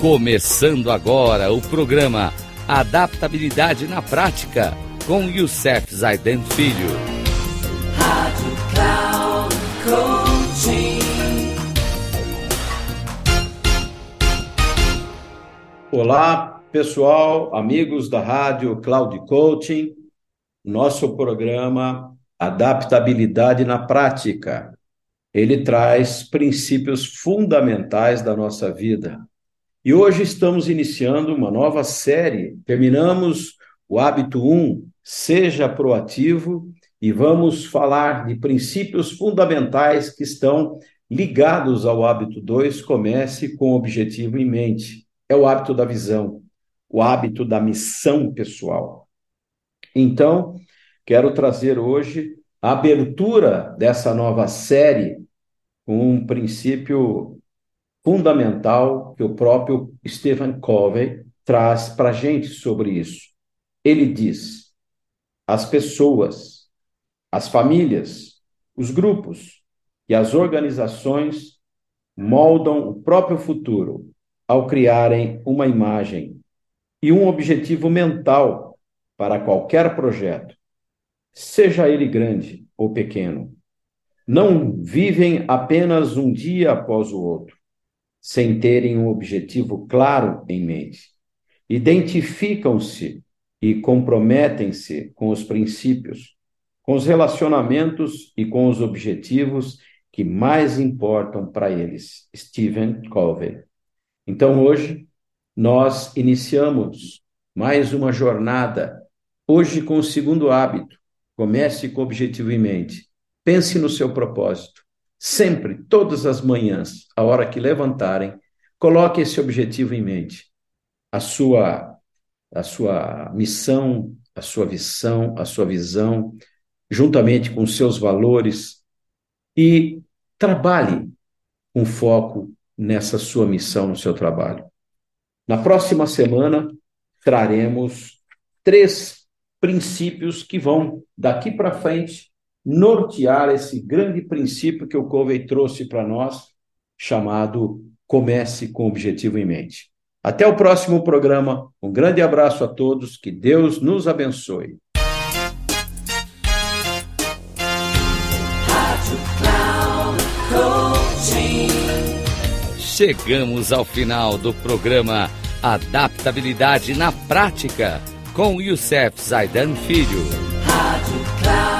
Começando agora o programa Adaptabilidade na Prática com Youssef Zaiden Filho. Rádio Cloud Coaching. Olá, pessoal, amigos da Rádio Cloud Coaching. Nosso programa Adaptabilidade na Prática. Ele traz princípios fundamentais da nossa vida e hoje estamos iniciando uma nova série. Terminamos o hábito 1, seja proativo, e vamos falar de princípios fundamentais que estão ligados ao hábito 2, comece com o objetivo em mente. É o hábito da visão, o hábito da missão pessoal. Então, quero trazer hoje a abertura dessa nova série com um princípio fundamental que o próprio Stephen Covey traz para a gente sobre isso. Ele diz: as pessoas, as famílias, os grupos e as organizações moldam o próprio futuro ao criarem uma imagem e um objetivo mental para qualquer projeto, seja ele grande ou pequeno. Não vivem apenas um dia após o outro sem terem um objetivo claro em mente. Identificam-se e comprometem-se com os princípios, com os relacionamentos e com os objetivos que mais importam para eles. Stephen Covey. Então, hoje, nós iniciamos mais uma jornada, hoje com o segundo hábito. Comece com o objetivo em mente. Pense no seu propósito. Sempre, todas as manhãs, a hora que levantarem, coloque esse objetivo em mente. A sua a sua missão, a sua visão, a sua visão, juntamente com seus valores e trabalhe com foco nessa sua missão, no seu trabalho. Na próxima semana traremos três princípios que vão daqui para frente nortear esse grande princípio que o Covey trouxe para nós, chamado Comece com o Objetivo em Mente. Até o próximo programa. Um grande abraço a todos. Que Deus nos abençoe. Chegamos ao final do programa Adaptabilidade na Prática com Youssef Zaidan Filho. Rádio Coaching.